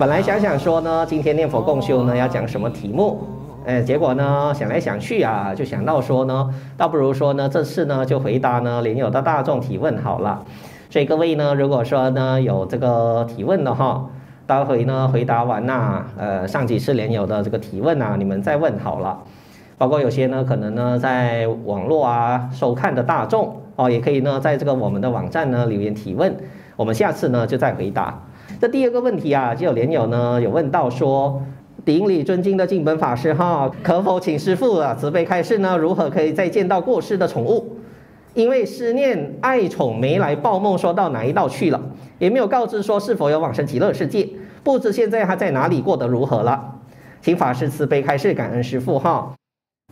本来想想说呢，今天念佛共修呢要讲什么题目？哎，结果呢想来想去啊，就想到说呢，倒不如说呢这次呢就回答呢莲友的大众提问好了。所以各位呢，如果说呢有这个提问的话，待会呢回答完呐、呃上几次莲友的这个提问啊，你们再问好了。包括有些呢可能呢在网络啊收看的大众哦，也可以呢在这个我们的网站呢留言提问，我们下次呢就再回答。这第二个问题啊，就有莲友呢有问到说，顶礼尊敬的净本法师哈，可否请师父啊慈悲开示呢？如何可以再见到过世的宠物？因为思念爱宠没来报梦，说到哪一道去了，也没有告知说是否有往生极乐世界，不知现在他在哪里过得如何了？请法师慈悲开示，感恩师父哈。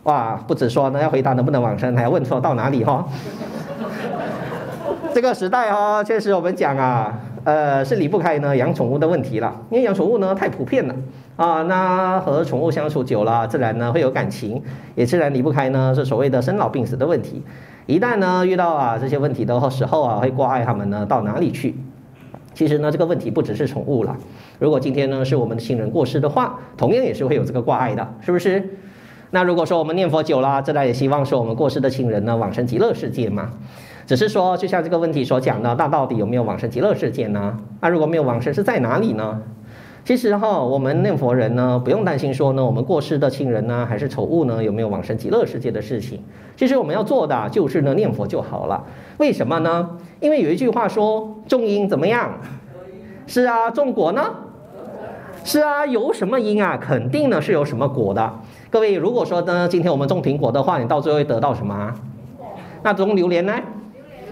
哇，不止说呢要回答能不能往生，还要问说到哪里哈。这个时代哈，确实我们讲啊。呃，是离不开呢养宠物的问题了，因为养宠物呢太普遍了啊，那和宠物相处久了，自然呢会有感情，也自然离不开呢是所谓的生老病死的问题。一旦呢遇到啊这些问题的时候啊，会挂碍他们呢到哪里去？其实呢这个问题不只是宠物了，如果今天呢是我们的亲人过世的话，同样也是会有这个挂碍的，是不是？那如果说我们念佛久了，自然也希望说我们过世的亲人呢往生极乐世界嘛。只是说，就像这个问题所讲的，那到底有没有往生极乐世界呢？那如果没有往生，是在哪里呢？其实哈，我们念佛人呢，不用担心说呢，我们过世的亲人呢，还是宠物呢，有没有往生极乐世界的事情。其实我们要做的就是呢，念佛就好了。为什么呢？因为有一句话说，种因怎么样？是啊，种果呢？是啊，有什么因啊？肯定呢是有什么果的。各位，如果说呢，今天我们种苹果的话，你到最后会得到什么？那种榴莲呢？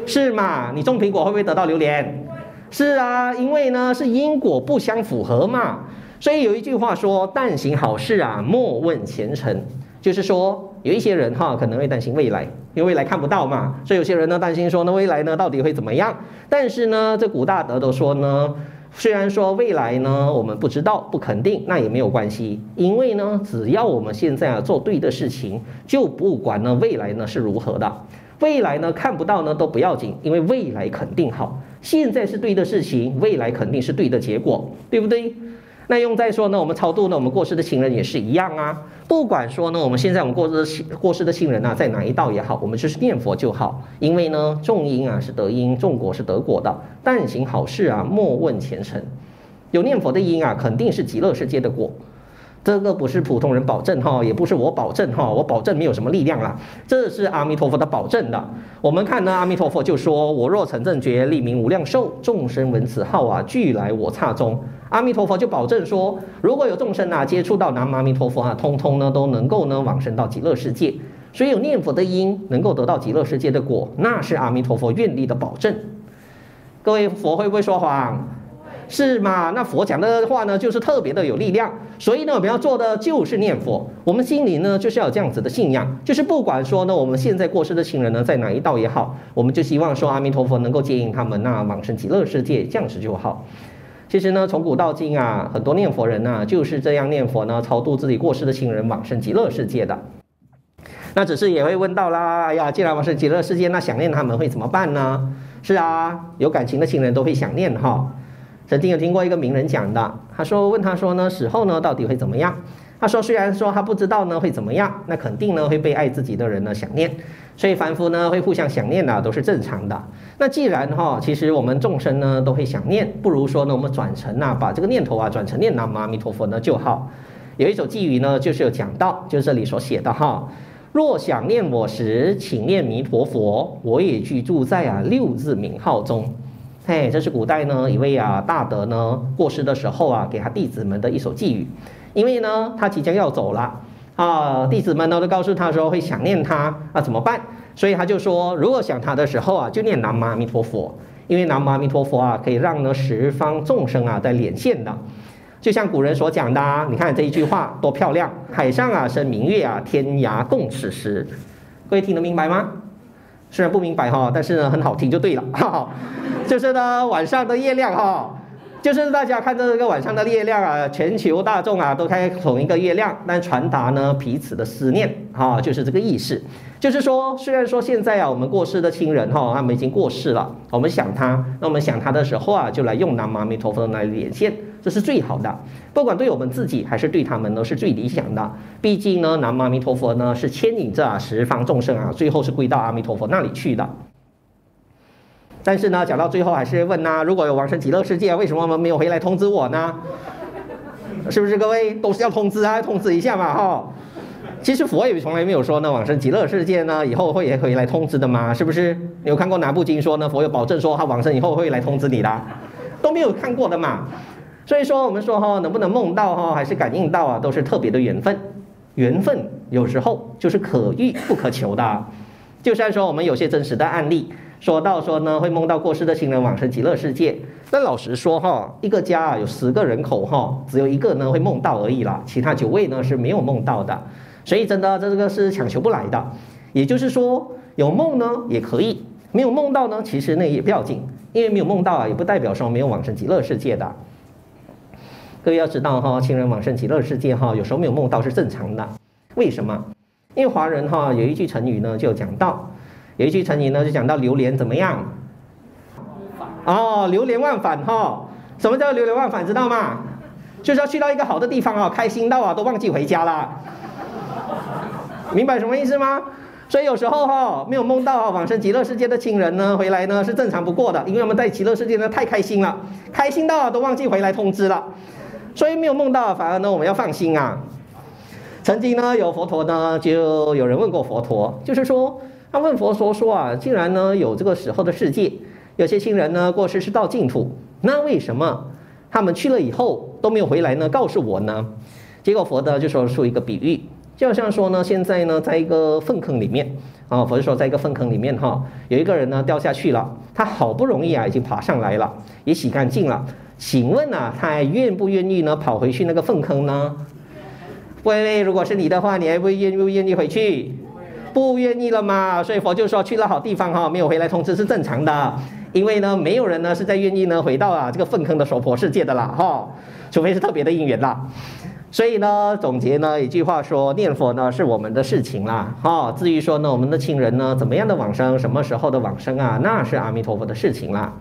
是嘛？你种苹果会不会得到榴莲？是啊，因为呢是因果不相符合嘛。所以有一句话说：“但行好事啊，莫问前程。”就是说有一些人哈可能会担心未来，因为未来看不到嘛。所以有些人呢担心说呢未来呢到底会怎么样？但是呢这古大德都说呢，虽然说未来呢我们不知道不肯定，那也没有关系，因为呢只要我们现在啊做对的事情，就不管呢未来呢是如何的。未来呢看不到呢都不要紧，因为未来肯定好。现在是对的事情，未来肯定是对的结果，对不对？那用在说呢，我们超度呢我们过世的亲人也是一样啊。不管说呢我们现在我们过世的过世的亲人啊在哪一道也好，我们就是念佛就好。因为呢种因啊是得因，种果是得果的。但行好事啊，莫问前程。有念佛的因啊，肯定是极乐世界的果。这个不是普通人保证哈，也不是我保证哈，我保证没有什么力量啦，这是阿弥陀佛的保证的。我们看呢，阿弥陀佛就说：“我若成正觉，立名无量寿，众生闻此号啊，俱来我刹中。”阿弥陀佛就保证说，如果有众生啊接触到南无阿弥陀佛啊，通通呢都能够呢往生到极乐世界。所以有念佛的因，能够得到极乐世界的果，那是阿弥陀佛愿力的保证。各位佛会不会说谎？是吗？那佛讲的话呢，就是特别的有力量。所以呢，我们要做的就是念佛。我们心里呢，就是要有这样子的信仰，就是不管说呢，我们现在过世的亲人呢，在哪一道也好，我们就希望说阿弥陀佛能够接引他们那往生极乐世界，这样子就好。其实呢，从古到今啊，很多念佛人呢，就是这样念佛呢，超度自己过世的亲人往生极乐世界的。那只是也会问到啦，哎呀，既然往生极乐世界，那想念他们会怎么办呢？是啊，有感情的亲人都会想念哈。曾经有听过一个名人讲的，他说问他说呢，死后呢到底会怎么样？他说虽然说他不知道呢会怎么样，那肯定呢会被爱自己的人呢想念，所以凡夫呢会互相想念的都是正常的。那既然哈，其实我们众生呢都会想念，不如说呢我们转成啊把这个念头啊转成念南无阿弥陀佛呢就好。有一首偈语呢就是有讲到，就是这里所写的哈，若想念我时，请念弥陀佛，我也居住在啊六字名号中。嘿，这是古代呢一位啊大德呢过世的时候啊，给他弟子们的一首偈语。因为呢他即将要走了啊，弟子们呢都告诉他说会想念他啊，怎么办？所以他就说，如果想他的时候啊，就念南无阿弥陀佛。因为南无阿弥陀佛啊，可以让呢十方众生啊在连线的。就像古人所讲的，你看这一句话多漂亮！海上啊生明月啊，天涯共此时。各位听得明白吗？虽然不明白哈，但是呢很好听就对了。哈哈就是呢，晚上的月亮哈，就是大家看这个晚上的月亮啊，全球大众啊都看同一个月亮，但传达呢彼此的思念哈，就是这个意思。就是说，虽然说现在啊，我们过世的亲人哈，他们已经过世了，我们想他，那我们想他的时候啊，就来用南无阿弥陀佛来连线，这是最好的。不管对我们自己还是对他们呢，是最理想的。毕竟呢，南无阿弥陀佛呢是牵引着十方众生啊，最后是归到阿弥陀佛那里去的。但是呢，讲到最后还是问呐，如果有往生极乐世界，为什么没有回来通知我呢？是不是各位都是要通知啊？通知一下嘛，哈。其实佛也从来没有说呢，往生极乐世界呢以后会也可以来通知的嘛，是不是？你有看过哪部经说呢？佛有保证说他往生以后会来通知你的，都没有看过的嘛。所以说我们说哈，能不能梦到哈，还是感应到啊，都是特别的缘分。缘分有时候就是可遇不可求的。就像说我们有些真实的案例。说到说呢，会梦到过世的亲人往生极乐世界。但老实说哈，一个家啊有十个人口哈，只有一个呢会梦到而已啦，其他九位呢是没有梦到的。所以真的这个是强求不来的。也就是说，有梦呢也可以，没有梦到呢，其实那也不要紧，因为没有梦到啊，也不代表说没有往生极乐世界的。各位要知道哈，亲人往生极乐世界哈，有时候没有梦到是正常的。为什么？因为华人哈有一句成语呢，就讲到。有一句成语呢，就讲到流连怎么样？哦，流连忘返哈。什么叫流连忘返？知道吗？就是要去到一个好的地方啊，开心到啊都忘记回家了。明白什么意思吗？所以有时候哈，没有梦到啊往生极乐世界的亲人呢，回来呢是正常不过的，因为我们在极乐世界呢太开心了，开心到啊都忘记回来通知了。所以没有梦到，反而呢我们要放心啊。曾经呢有佛陀呢，就有人问过佛陀，就是说。他问佛说：“说啊，既然呢有这个时候的世界，有些亲人呢过世是到净土，那为什么他们去了以后都没有回来呢？告诉我呢？”结果佛呢就说出一个比喻，就好像说呢，现在呢在一个粪坑里面啊，佛就说在一个粪坑里面哈，有一个人呢掉下去了，他好不容易啊已经爬上来了，也洗干净了，请问啊，他还愿不愿意呢跑回去那个粪坑呢？喂喂，如果是你的话，你还会愿不愿意回去？不愿意了嘛，所以佛就说去了好地方哈，没有回来通知是正常的，因为呢，没有人呢是在愿意呢回到啊这个粪坑的娑婆世界的啦哈，除非是特别的因缘啦。所以呢，总结呢一句话说，念佛呢是我们的事情啦哈，至于说呢我们的亲人呢怎么样的往生，什么时候的往生啊，那是阿弥陀佛的事情啦。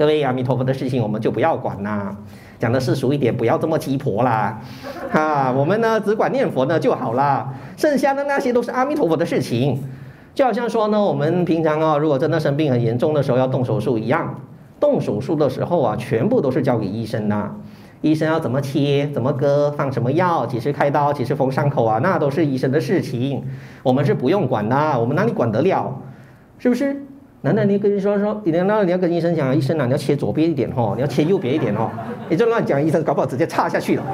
各位阿弥陀佛的事情我们就不要管啦。讲的世俗一点，不要这么鸡婆啦，啊，我们呢只管念佛呢就好啦，剩下的那些都是阿弥陀佛的事情。就好像说呢，我们平常啊，如果真的生病很严重的时候要动手术一样，动手术的时候啊，全部都是交给医生的，医生要怎么切、怎么割、放什么药、几时开刀、几时缝伤口啊，那都是医生的事情，我们是不用管的，我们哪里管得了？是不是？难道你跟你说说，你难道你要跟医生讲，医生啊，你要切左边一点哦，你要切右边一点哦，你就乱讲，医生搞不好直接插下去了。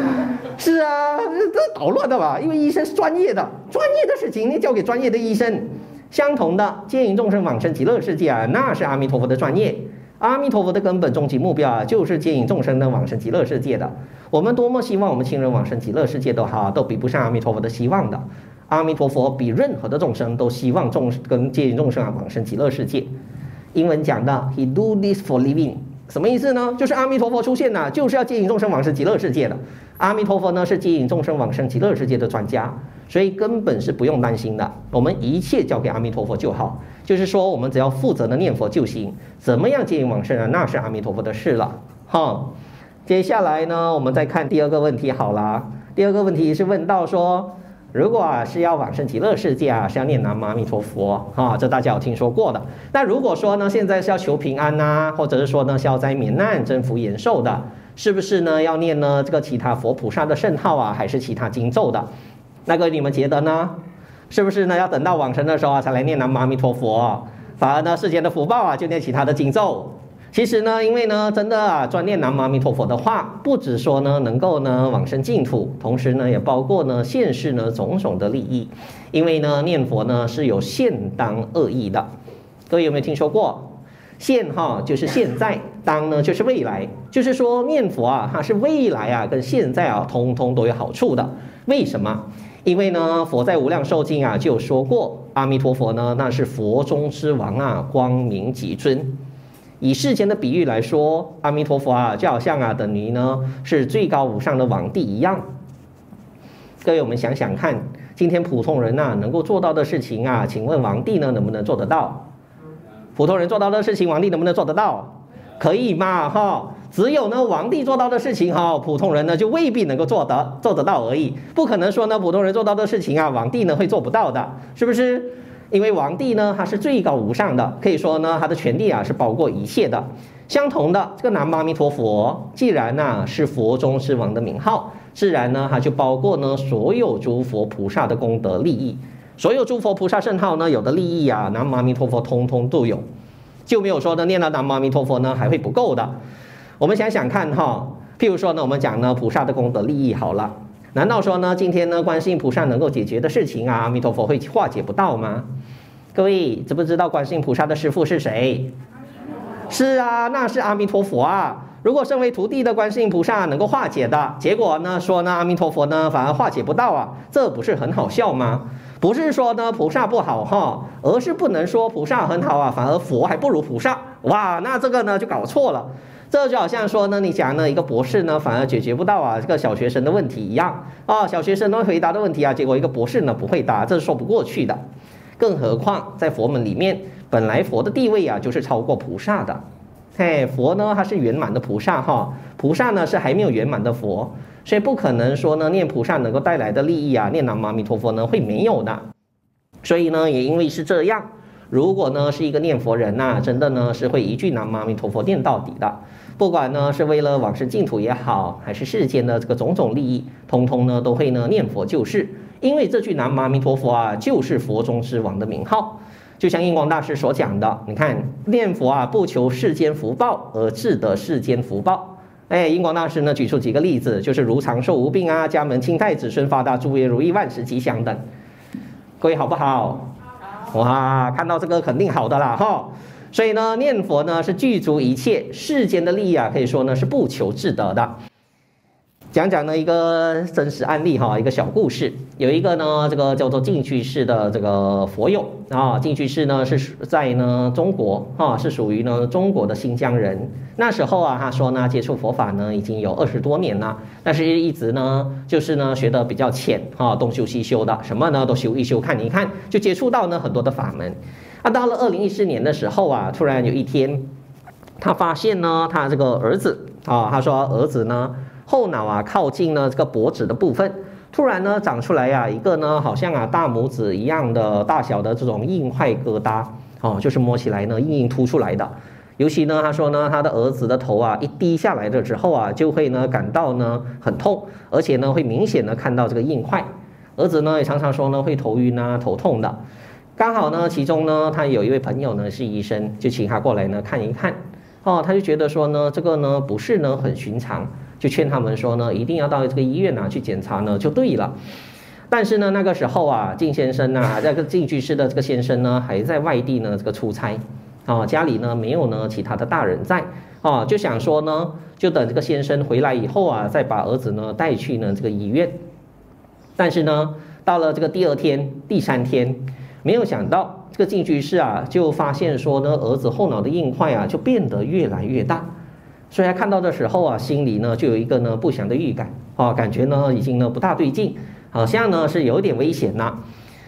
是啊，这捣乱的吧？因为医生是专业的，专业的事情你交给专业的医生。相同的，接引众生往生极乐世界啊，那是阿弥陀佛的专业。阿弥陀佛的根本终极目标啊，就是接引众生的往生极乐世界的。我们多么希望我们亲人往生极乐世界都好，都比不上阿弥陀佛的希望的。阿弥陀佛比任何的众生都希望众生跟接引众生啊往生极乐世界。英文讲的，He do this for living，什么意思呢？就是阿弥陀佛出现了，就是要接引众生往生极乐世界的。阿弥陀佛呢是接引众生往生极乐世界的专家，所以根本是不用担心的。我们一切交给阿弥陀佛就好，就是说我们只要负责的念佛就行。怎么样接引往生啊？那是阿弥陀佛的事了。好，接下来呢，我们再看第二个问题好了。第二个问题是问到说。如果啊是要往生极乐世界啊，是要念南无阿弥陀佛啊，这大家有听说过的。那如果说呢，现在是要求平安呐、或者是说呢消灾免难、增福延寿的，是不是呢要念呢这个其他佛菩萨的圣号啊，还是其他经咒的？那个你们觉得呢？是不是呢要等到往生的时候啊才来念南无阿弥陀佛？反而呢世间的福报啊就念其他的经咒？其实呢，因为呢，真的啊，专念南无阿弥陀佛的话，不止说呢能够呢往生净土，同时呢也包括呢现世呢种种的利益。因为呢念佛呢是有现当二义的，各位有没有听说过？现哈就是现在，当呢就是未来，就是说念佛啊，它是未来啊跟现在啊通通都有好处的。为什么？因为呢佛在无量寿经啊就说过，阿弥陀佛呢那是佛中之王啊，光明极尊。以世间的比喻来说，阿弥陀佛啊，就好像啊，等于呢是最高无上的王帝一样。各位，我们想想看，今天普通人呐、能够做到的事情啊，请问王帝呢能不能做得到？普通人做到的事情，王帝能不能做得到？可以嘛，哈。只有呢王帝做到的事情哈，普通人呢就未必能够做得做得到而已，不可能说呢普通人做到的事情啊，王帝呢会做不到的，是不是？因为皇帝呢他是最高无上的，可以说呢他的权力啊是包括一切的。相同的，这个南无阿弥陀佛，既然呢、是佛中之王的名号，自然呢它就包括呢所有诸佛菩萨的功德利益，所有诸佛菩萨圣号呢有的利益啊，南无阿弥陀佛通通都有，就没有说呢念到南无阿弥陀佛呢还会不够的。我们想想看哈，譬如说呢我们讲呢菩萨的功德利益好了，难道说呢今天呢观世音菩萨能够解决的事情啊，阿弥陀佛会化解不到吗？各位知不知道观世音菩萨的师父是谁？是啊，那是阿弥陀佛啊！如果身为徒弟的观世音菩萨能够化解的，结果呢说呢阿弥陀佛呢反而化解不到啊，这不是很好笑吗？不是说呢菩萨不好哈，而是不能说菩萨很好啊，反而佛还不如菩萨。哇，那这个呢就搞错了。这就好像说呢，你讲呢一个博士呢反而解决不到啊这个小学生的问题一样啊，小学生能回答的问题啊，结果一个博士呢不会答，这是说不过去的。更何况在佛门里面。本来佛的地位啊，就是超过菩萨的，嘿，佛呢他是圆满的菩萨哈，菩萨呢是还没有圆满的佛，所以不可能说呢念菩萨能够带来的利益啊，念南无阿弥陀佛呢会没有的，所以呢也因为是这样，如果呢是一个念佛人呐、真的呢是会一句南无阿弥陀佛念到底的，不管呢是为了往生净土也好，还是世间的这个种种利益，通通呢都会呢念佛就是，因为这句南无阿弥陀佛啊，就是佛中之王的名号。就像印光大师所讲的，你看念佛啊，不求世间福报，而自得世间福报。哎，印光大师呢举出几个例子，就是如长寿无病啊，家门清泰，子孙发达，诸业如意，万事吉祥等。各位好不好？哇，看到这个肯定好的啦哈。所以呢，念佛呢是具足一切世间的利益啊，可以说呢是不求自得的。讲讲呢一个真实案例哈，一个小故事。有一个呢，这个叫做净居士的这个佛友啊，净居士呢是在呢中国啊，是属于呢中国的新疆人。那时候啊，他说呢接触佛法呢已经有二十多年了，但是一直呢就是呢学得比较浅啊，东修西修的，什么呢都修一修，看一看，就接触到呢很多的法门。啊，到了二零一四年的时候啊，突然有一天，他发现呢他这个儿子啊，他说儿子呢。后脑啊，靠近呢这个脖子的部分，突然呢长出来呀、一个呢好像啊大拇指一样的大小的这种硬块疙瘩，哦，就是摸起来呢硬硬凸出来的。尤其呢他说呢他的儿子的头啊一低下来了之后啊，就会呢感到呢很痛，而且呢会明显的看到这个硬块。儿子呢也常常说呢会头晕啊头痛的。刚好呢其中呢他有一位朋友呢是医生，就请他过来呢看一看。哦，他就觉得说呢这个呢不是呢很寻常。就劝他们说呢，一定要到这个医院呢去检查呢，就对了。但是呢，那个时候啊，靳先生啊，这个净居士的这个先生呢，还在外地呢这个出差，啊，家里呢没有呢其他的大人在，啊，就想说呢，就等这个先生回来以后啊，再把儿子呢带去呢这个医院。但是呢，到了这个第二天、第三天，没有想到这个净居士啊，就发现说呢，儿子后脑的硬块啊，就变得越来越大。所以看到的时候啊，心里呢就有一个呢不祥的预感啊，感觉呢已经呢不大对劲，好像呢是有点危险了。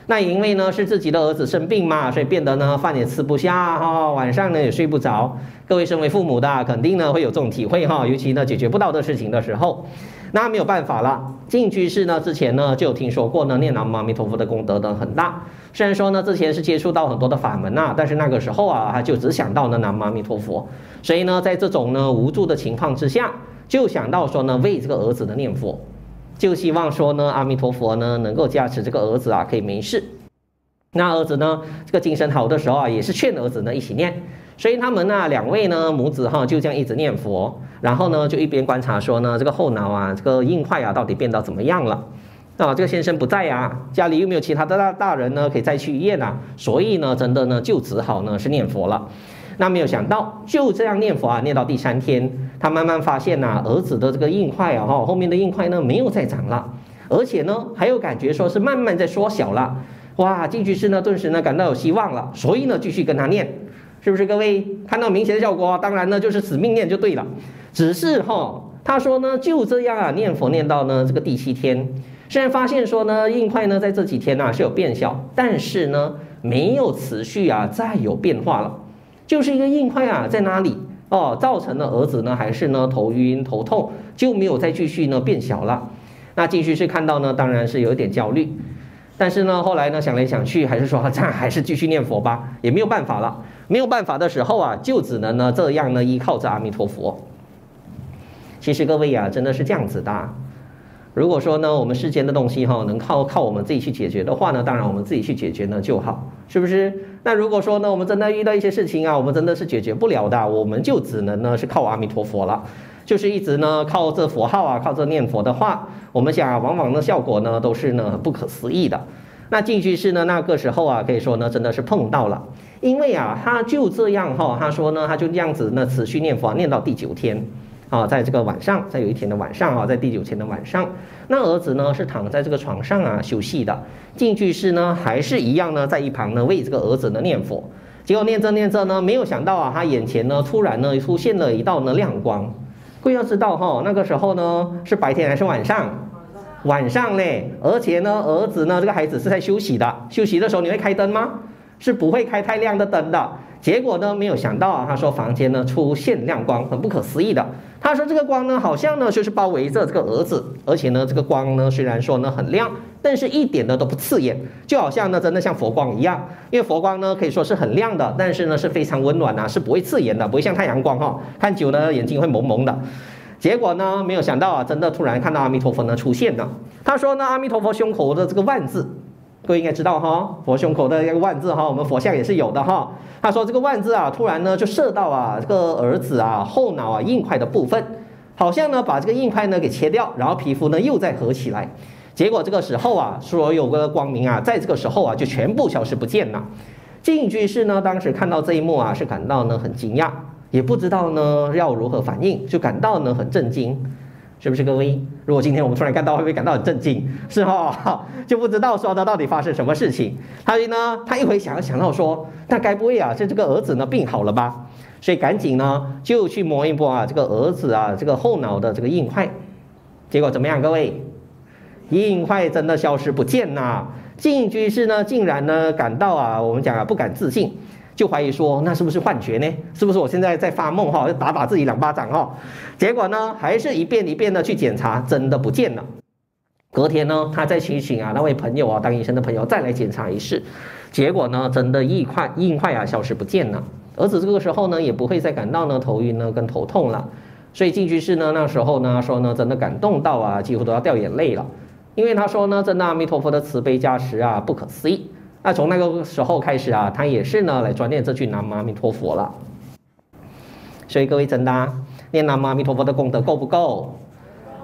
那因为呢是自己的儿子生病嘛，所以变得呢饭也吃不下哈，晚上呢也睡不着。各位身为父母的，肯定呢会有这种体会哈，尤其呢解决不到的事情的时候，那没有办法了。进居士呢之前呢就有听说过呢念南无阿弥陀佛的功德呢很大，虽然说呢之前是接触到很多的法门呐，但是那个时候啊他就只想到呢南无阿弥陀佛，所以呢在这种呢无助的情况之下，就想到说呢为这个儿子的念佛。就希望说呢，阿弥陀佛呢能够加持这个儿子啊，可以没事。那儿子呢，这个精神好的时候啊，也是劝儿子呢一起念。所以他们呢两位呢母子哈就这样一直念佛，然后呢就一边观察说呢这个后脑啊这个硬块啊到底变到怎么样了啊？这个先生不在呀，家里又没有其他的大大人呢可以再去医院啊，所以呢真的呢就只好呢是念佛了。那没有想到，就这样念佛啊，念到第三天，他慢慢发现呐、儿子的这个硬块啊，哈，后面的硬块呢没有再长了，而且呢还有感觉说是慢慢在缩小了。哇，净居士呢顿时呢感到有希望了，所以呢继续跟他念，是不是各位看到明显的效果？当然呢就是死命念就对了。只是哈，他说呢就这样啊念佛念到呢这个第七天，虽然发现说呢硬块呢在这几天呢、是有变小，但是呢没有持续啊再有变化了。就是一个硬块啊，在哪里？哦，造成了儿子呢还是呢头晕头痛，就没有再继续呢变小了。那继续是看到呢，当然是有点焦虑，但是呢后来呢想来想去，还是说这样还是继续念佛吧，也没有办法了。没有办法的时候啊，就只能呢这样呢依靠着阿弥陀佛。其实各位呀、啊，真的是这样子的。如果说呢，我们世间的东西哈，能靠靠我们自己去解决的话呢，当然我们自己去解决呢就好，是不是？那如果说呢，我们真的遇到一些事情啊，我们真的是解决不了的，我们就只能呢是靠阿弥陀佛了，就是一直呢靠这佛号啊，靠这念佛的话，我们想啊，往往的效果呢都是呢不可思议的。那净居士呢那个时候啊，可以说呢真的是碰到了，因为啊他就这样哈，他说呢他就这样子呢持续念佛念到第九天。啊，在这个晚上，在有一天的晚上啊，在第九天的晚上，那儿子呢是躺在这个床上啊休息的，净居士呢还是一样呢在一旁呢为这个儿子呢念佛，结果念着念着呢，没有想到啊，他眼前呢突然呢出现了一道呢亮光。各位要知道哈，那个时候呢是白天还是晚上？晚上嘞，而且呢儿子呢这个孩子是在休息的，休息的时候你会开灯吗？是不会开太亮的灯的。结果呢没有想到啊，他说房间呢出现亮光，很不可思议的。他说：“这个光呢，好像呢就是包围着这个儿子，而且呢，这个光呢虽然说呢很亮，但是一点呢都不刺眼，就好像呢真的像佛光一样。因为佛光呢可以说是很亮的，但是呢是非常温暖呐、啊，是不会刺眼的，不会像太阳光哈、哦，看久了眼睛会蒙蒙的。结果呢，没有想到啊，真的突然看到阿弥陀佛呢出现了。他说呢，阿弥陀佛胸口的这个万字。”各位应该知道哈，佛胸口的那个万字哈，我们佛像也是有的哈。他说这个万字啊，突然呢就射到啊这个儿子啊后脑啊硬块的部分，好像呢把这个硬块呢给切掉，然后皮肤呢又再合起来。结果这个时候啊，所有的光明啊，在这个时候啊就全部消失不见了。净居士呢当时看到这一幕啊，是感到呢很惊讶，也不知道呢要如何反应，就感到呢很震惊。是不是各位？如果今天我们突然看到，会不会感到很震惊？是哈，就不知道说他到底发生什么事情。所以呢，他一回想想到说，那该不会啊，是这个儿子呢病好了吧？所以赶紧呢就去摸一摸啊，这个儿子啊这个后脑的这个硬块。结果怎么样？各位，硬块真的消失不见呐！净居士呢竟然呢感到啊，我们讲啊不敢置信。就怀疑说，那是不是幻觉呢？是不是我现在在发梦哈？要打打自己两巴掌哈？结果呢，还是一遍一遍的去检查，真的不见了。隔天呢，他再去请啊那位朋友啊，当医生的朋友再来检查一次，结果呢，真的硬块硬块啊消失不见了。儿子这个时候呢，也不会再感到呢头晕呢跟头痛了。所以净居士呢那时候呢说呢，真的感动到啊，几乎都要掉眼泪了，因为他说呢，真的阿弥陀佛的慈悲加持啊，不可思议。那从那个时候开始啊，他也是呢来专念这句南无阿弥陀佛了。所以各位真的念南无阿弥陀佛的功德够不够？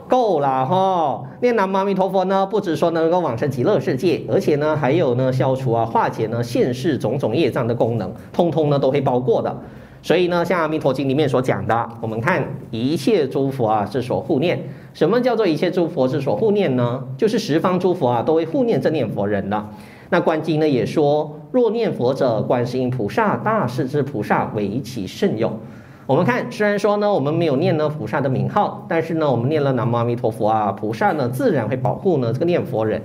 够了哈！念南无阿弥陀佛呢，不只说能够往生极乐世界，而且呢还有呢消除啊化解呢现世种种业障的功能，通通呢都会包括的。所以呢，像阿弥陀经里面所讲的，我们看一切诸佛啊之所护念。什么叫做一切诸佛之所护念呢？就是十方诸佛啊都会护念这念佛人的。那观经呢也说，若念佛者，观世音菩萨、大势至菩萨为其甚友。我们看，虽然说呢，我们没有念呢菩萨的名号，但是呢，我们念了南无阿弥陀佛啊，菩萨呢自然会保护呢这个念佛人。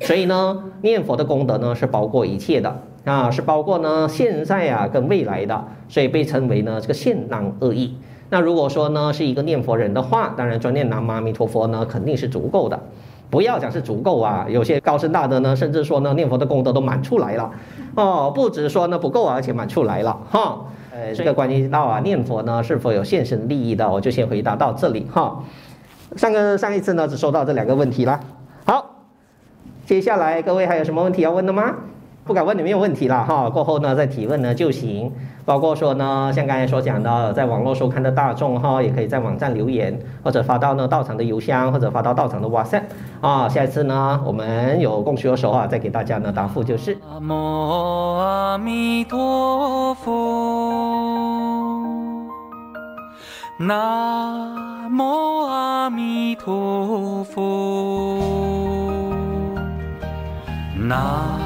所以呢，念佛的功德呢是包括一切的啊，是包括呢现在啊跟未来的，所以被称为呢这个现当恶意。那如果说呢是一个念佛人的话，当然专念南无阿弥陀佛呢肯定是足够的。不要讲是足够啊，有些高僧大德呢，甚至说呢，念佛的功德都满出来了，哦，不止说呢不够，而且满出来了，哈，呃，这个关于到啊念佛呢是否有现身利益的，我就先回答到这里哈。上个上一次呢只收到这两个问题了，好，接下来各位还有什么问题要问的吗？不敢问你没有问题了哈，过后呢再提问呢就行。包括说呢，像刚才所讲的，在网络收看的大众哈，也可以在网站留言，或者发到呢道场的邮箱，或者发到道场的 WhatsApp 啊。下一次呢，我们有共学的时候啊，再给大家呢答复就是。南无阿弥陀佛，南无阿弥陀佛，南。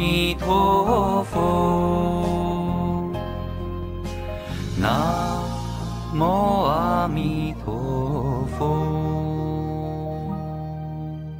弥陀佛，南无阿弥陀佛。